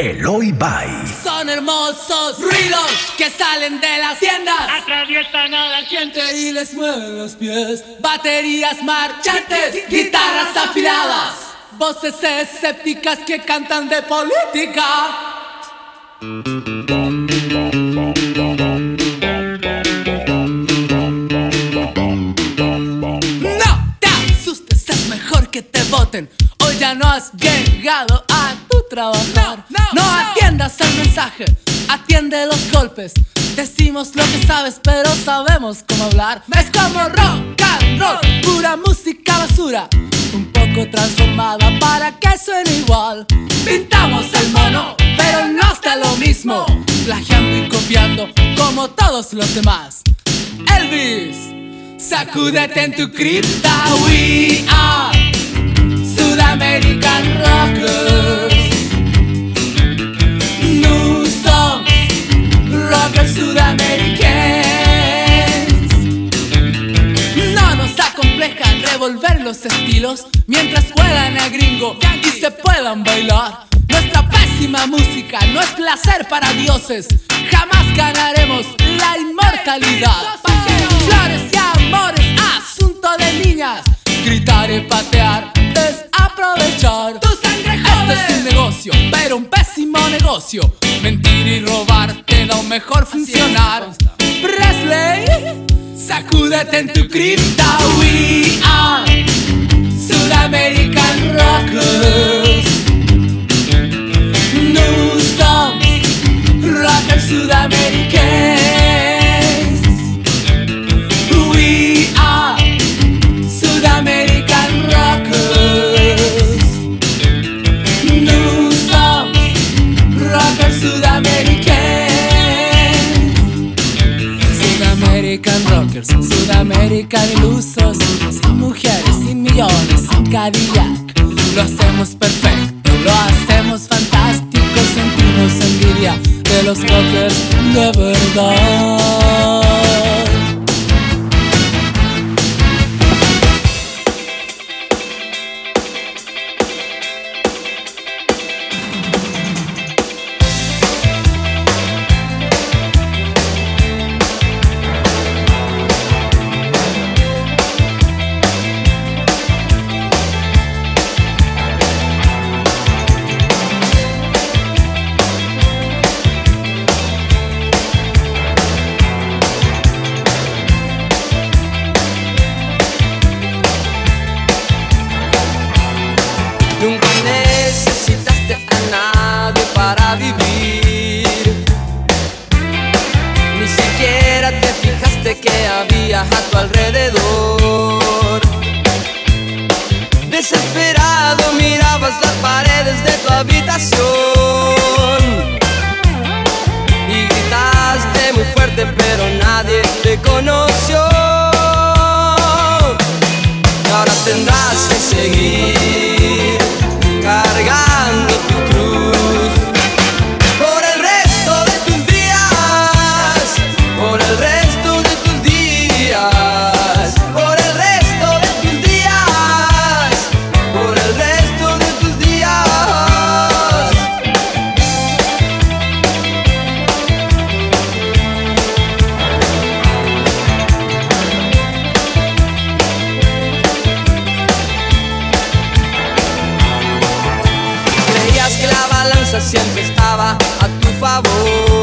Eloy Bay. Son hermosos ruidos que salen de las tiendas. Atraviesan a la gente y les mueven los pies. Baterías marchantes, guitarras afiladas. Voces escépticas que cantan de política. No te asustes, es mejor que te voten. Hoy ya no has llegado a trabajar. No, atiendas el mensaje, atiende los golpes. Decimos lo que sabes, pero sabemos cómo hablar. Es como rock and roll, pura música basura. Un poco transformada para que suene igual. Pintamos el mono, pero no está lo mismo. Plagiando y copiando como todos los demás. Elvis, sacúdete en tu cripta. We are Sudamerican Rockers. Rockers sudamericanos. No nos acompleja revolver los estilos mientras juegan a gringo y se puedan bailar. Nuestra pésima música no es placer para dioses. Jamás ganaremos la inmortalidad. Flores y amores, asunto de niñas. Gritar y patear pero un pésimo negocio. Mentir y robar queda mejor funcionar. Presley, sacúdete en tu cripta. We are Sudamerican Rockers. New songs, rockers sudamericanos. Sudamerican ilusos, sin mujeres, sin millones, sin Cadillac. Lo hacemos perfecto, lo hacemos fantástico, sentimos envidia de los rockers de verdad. Siempre estaba a tu favor.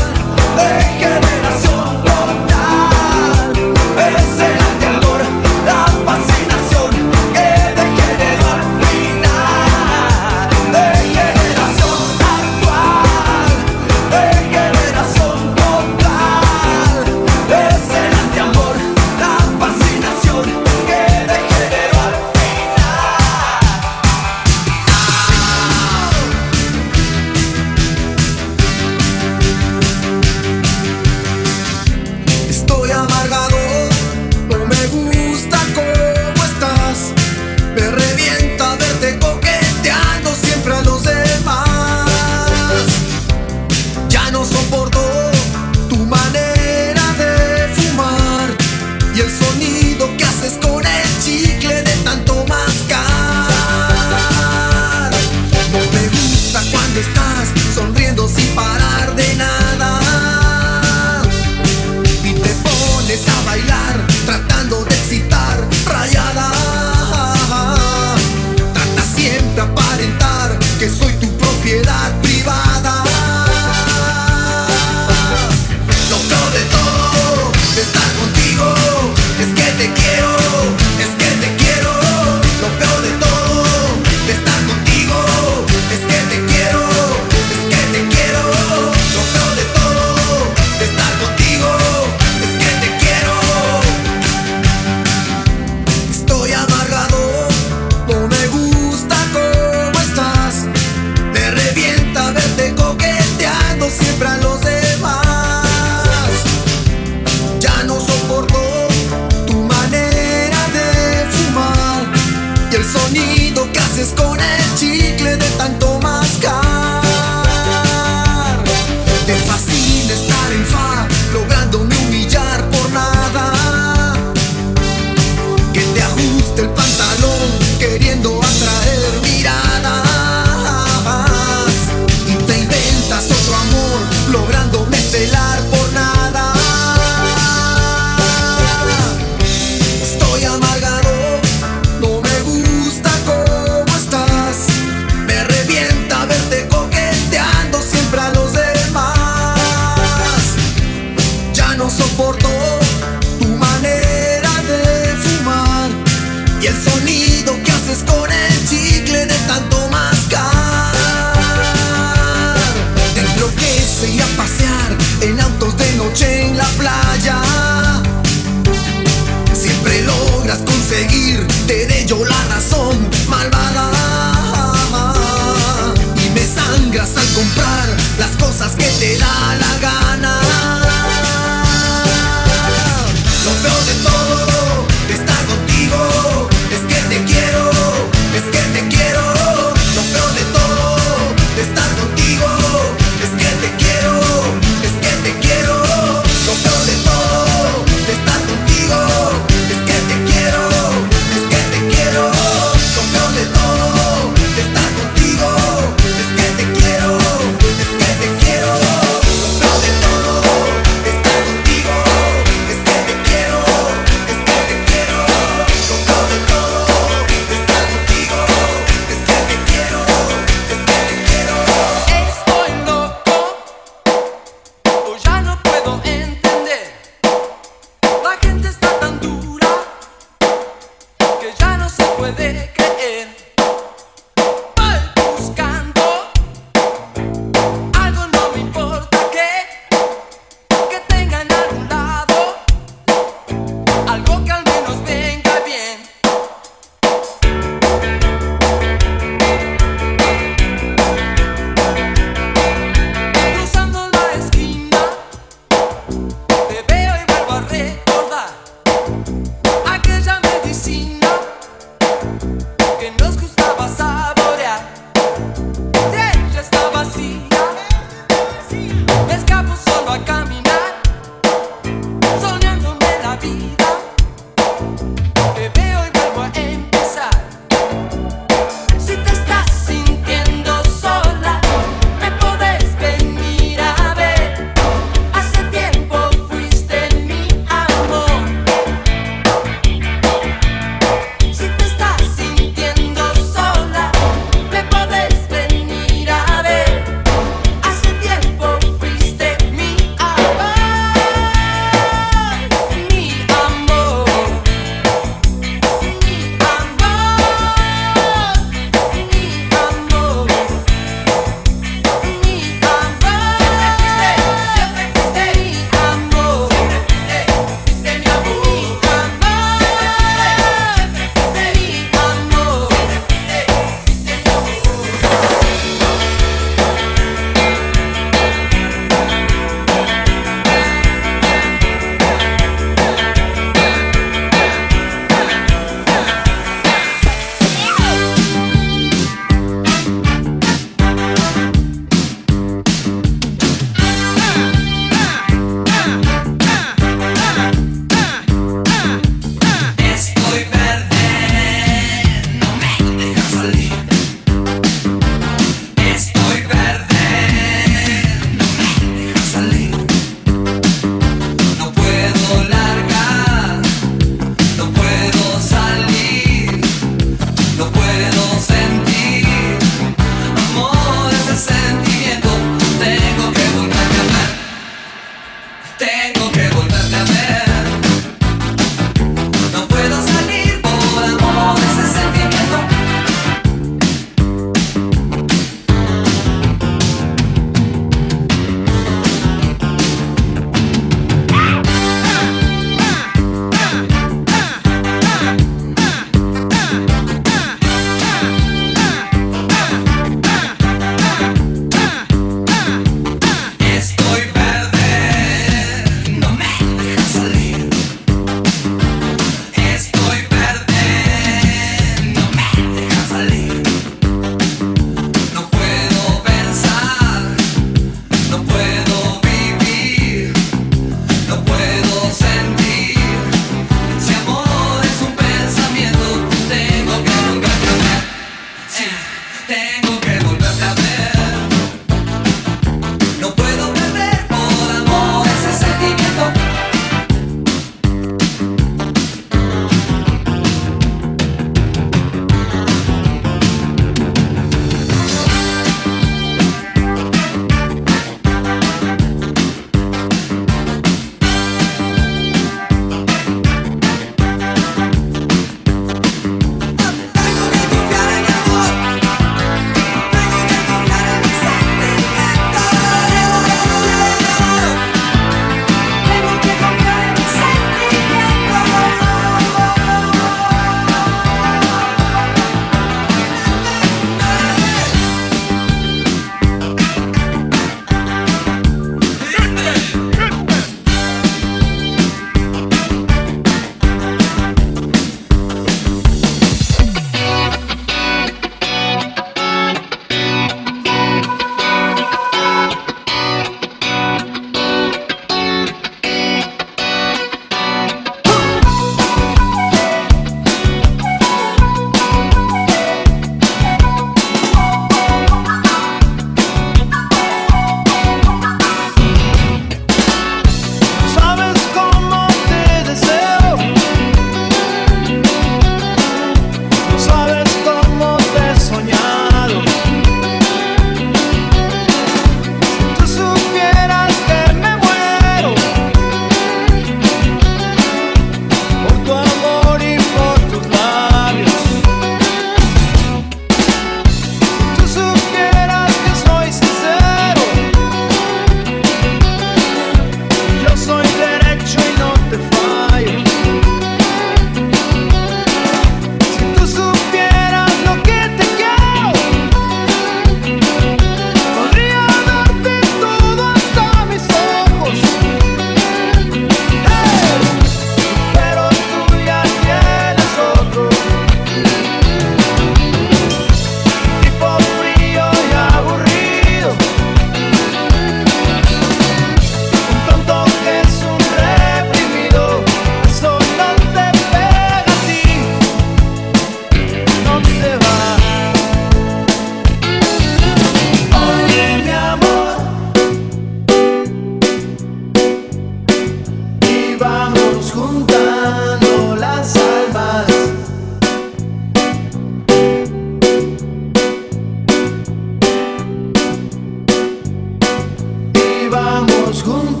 uns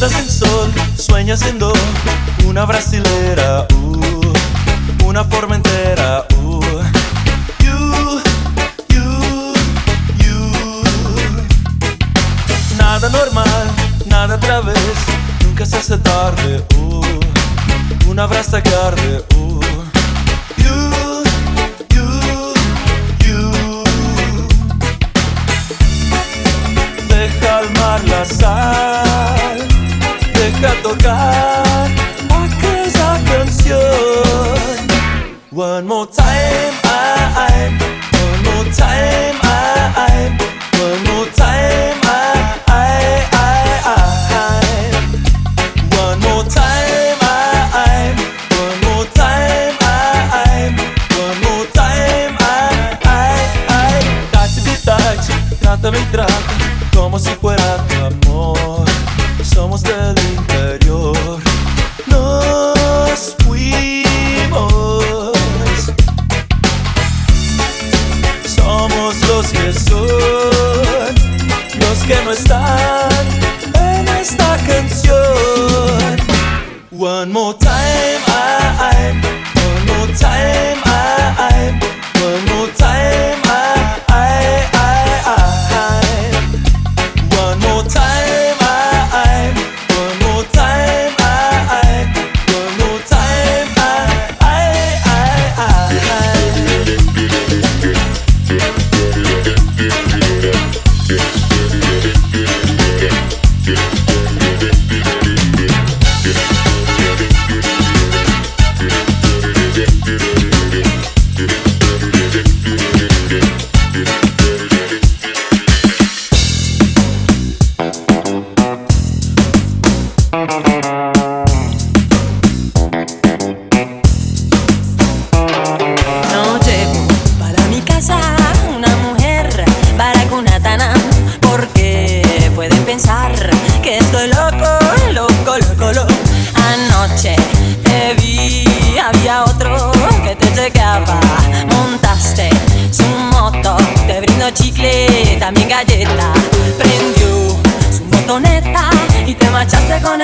quedas sin sol, sueña siendo una brasilera, uh, una forma entera. Uh. You, you, you. Nada normal, nada otra vez, nunca se hace tarde, uh. una brasa que.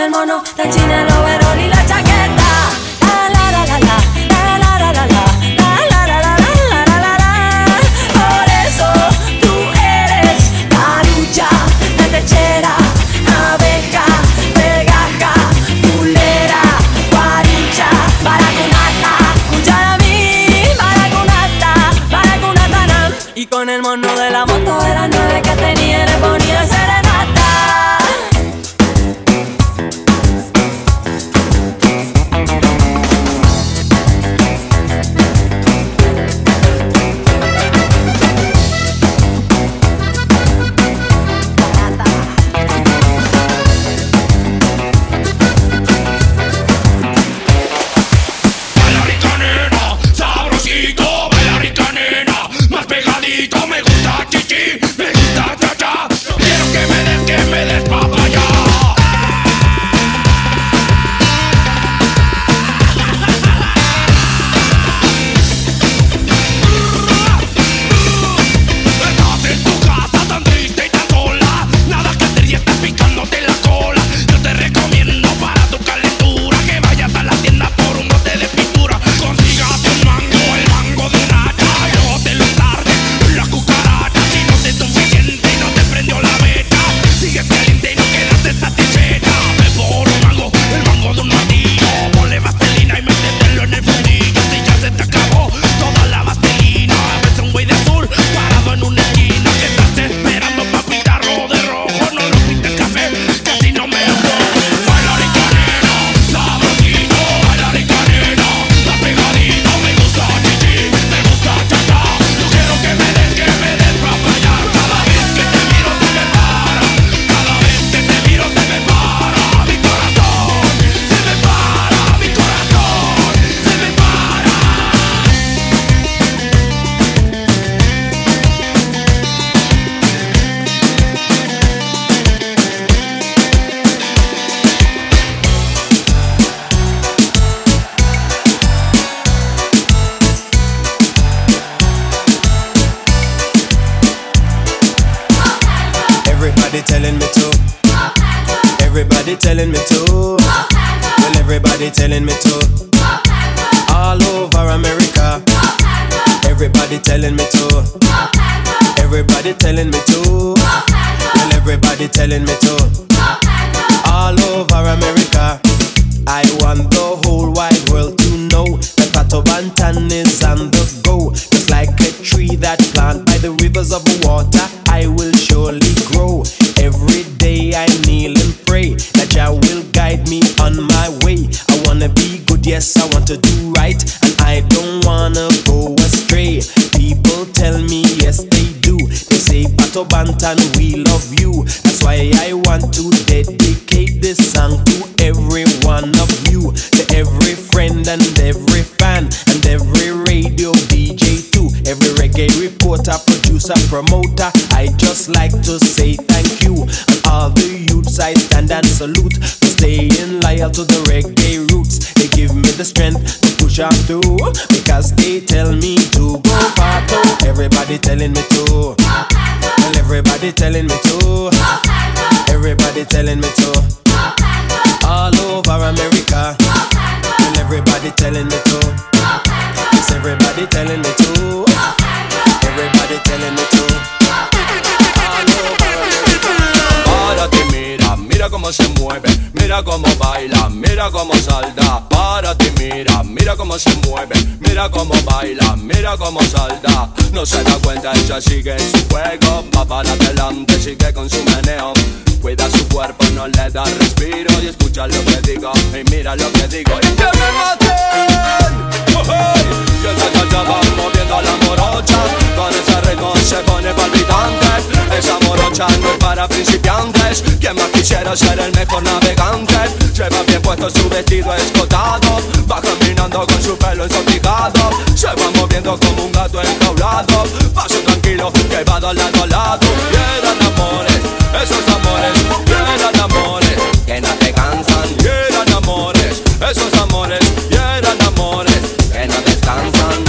el mono, la china, el overall y la chaqueta. Everybody telling me to. Well, everybody telling me to. All over America. I want the whole wide world to know that Pato Bantan is on the go. Just like a tree that planted by the rivers of water, I will surely grow. Every day I kneel and pray that Jah will guide me on my way. I wanna be good, yes, I want to do right, and I don't wanna go astray. People tell me, yes, they do. They say, Pato Bantan, we love you. That's why I want to dedicate this song to every one of you, to every friend and every fan, and every radio DJ too, every reggae reporter, producer, promoter. I just like to say thank you, and all the youths I stand and salute for staying loyal to the reggae roots. They give me the strength to push on through because they tell me to go far. Everybody telling me to. Well, everybody telling me to. Everybody telling me to. All over America. Well, everybody telling me to. Yes, everybody telling me to. Everybody telling mira, mira cómo se mueve, mira cómo baila, mira cómo salta. Párate, mira, mira cómo se mueve, mira cómo baila, mira cómo salta. No se da cuenta, ella sigue su juego, va para adelante, sigue con su meneo. Cuida su cuerpo, no le da respiro y escucha lo que digo y mira lo que digo y que me maten. Oh, hey. Y ya, va moviendo la morocha, con ese ritmo se pone palpitante. Esa morocha no es para principiantes, quien más quisiera ser el mejor navegante. Lleva bien puesto su vestido escotado, va caminando con su pelo ensortijado. Se va moviendo como un gato enjaulado, paso tranquilo que va de lado a lado. Esos amores, eran amores que no te cansan. Y eran amores, esos amores, amores que no descansan.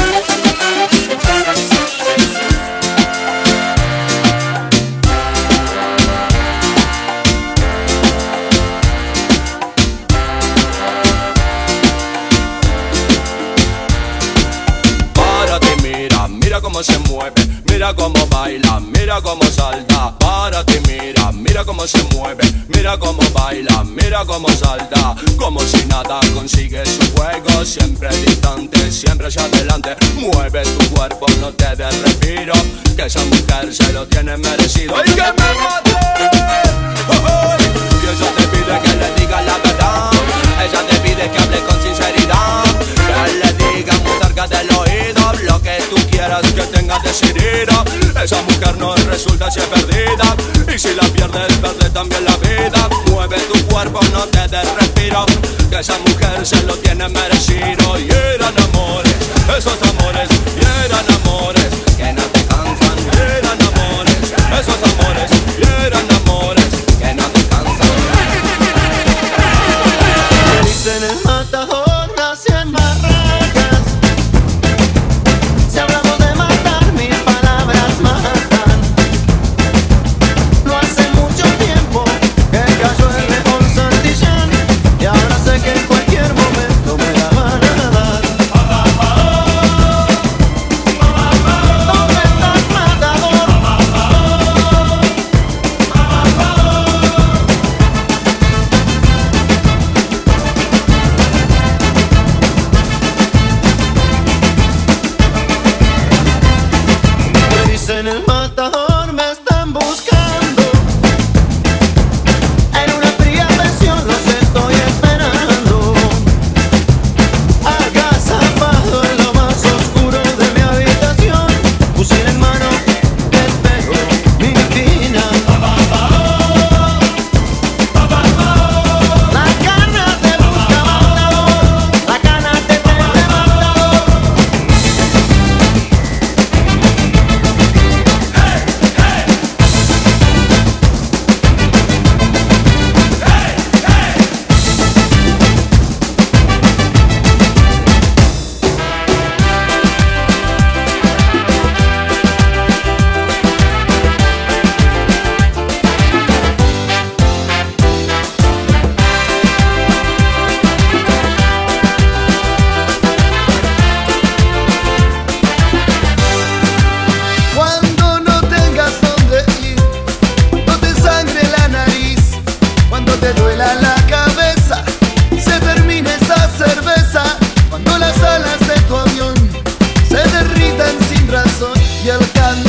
Mira, mira cómo se mueve, mira cómo baila, mira cómo salta. Párate, mira, mira cómo se mueve, mira cómo baila, mira cómo salta. Como si nada consigue su juego, siempre distante, siempre hacia adelante. Mueve tu cuerpo, no te des respiro, que esa mujer se lo tiene merecido. ¡Y que me mate! ¡Oh, oh! Y ella te pide que le diga la verdad, ella te pide que hable con sinceridad, que le diga muy cerca del oído que tenga decidido. Esa mujer no resulta si es perdida, y si la pierdes, pierde también la vida. Mueve tu cuerpo, no te des respiro, que esa mujer se lo tiene merecido. Y eran amores, esos amores, y eran amores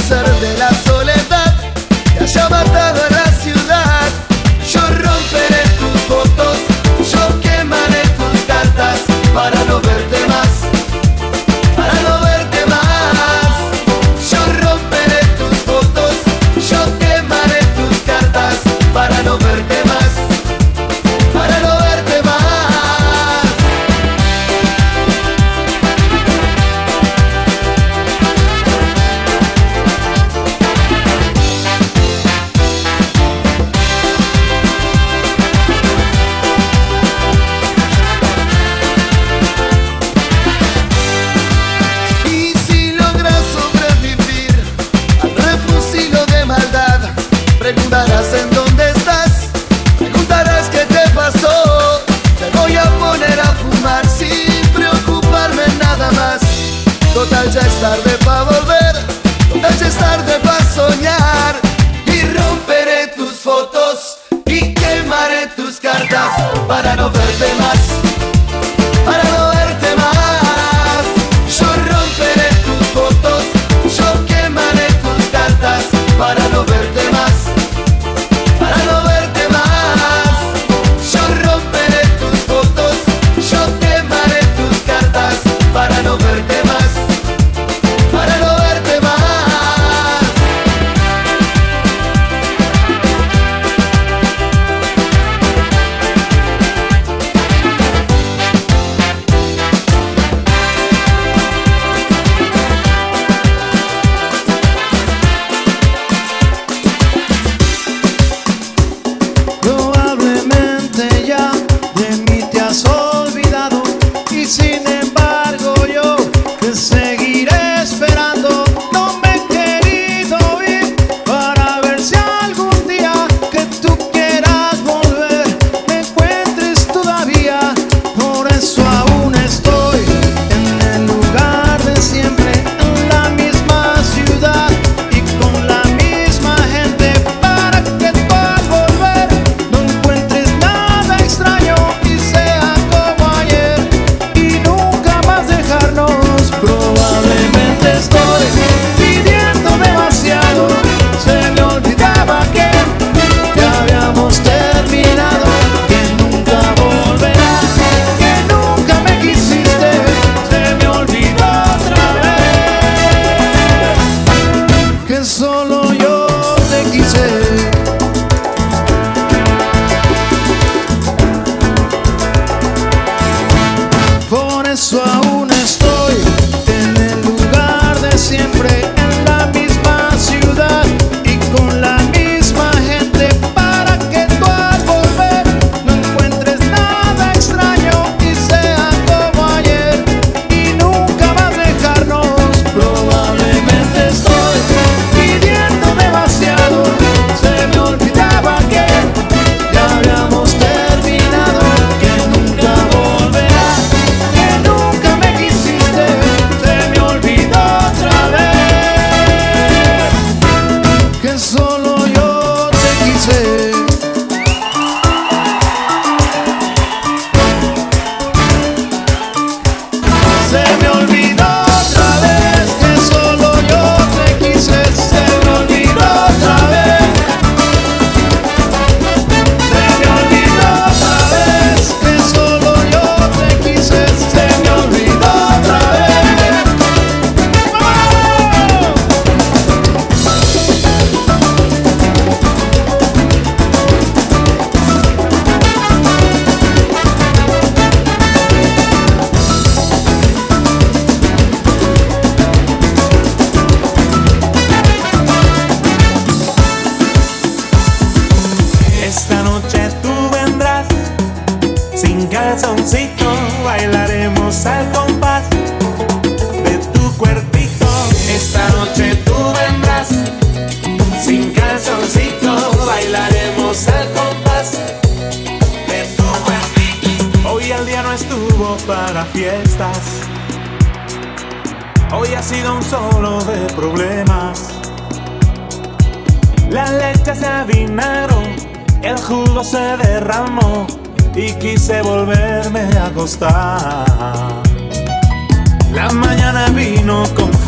Saturday.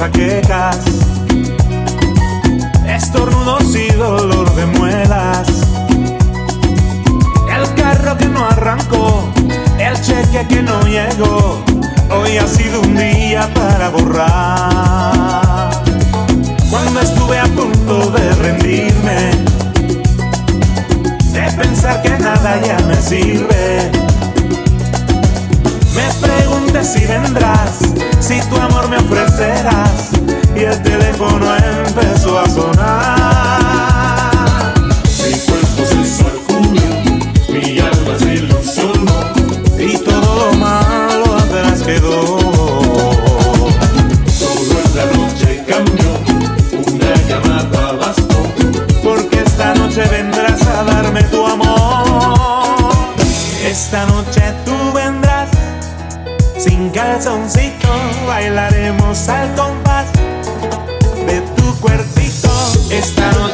Jaquecas, estornudos y dolor de muelas. El carro que no arrancó, el cheque que no llegó, hoy ha sido un día para borrar. Cuando estuve a punto de rendirme, de pensar que nada ya me sirve me pregunté si vendrás, si tu amor me ofrecerás. Y el teléfono empezó a sonar. Mi cuerpo se sacudió, mi alma se ilusionó y todo lo malo atrás quedó. bailaremos al compás de tu cuerpito. Esta noche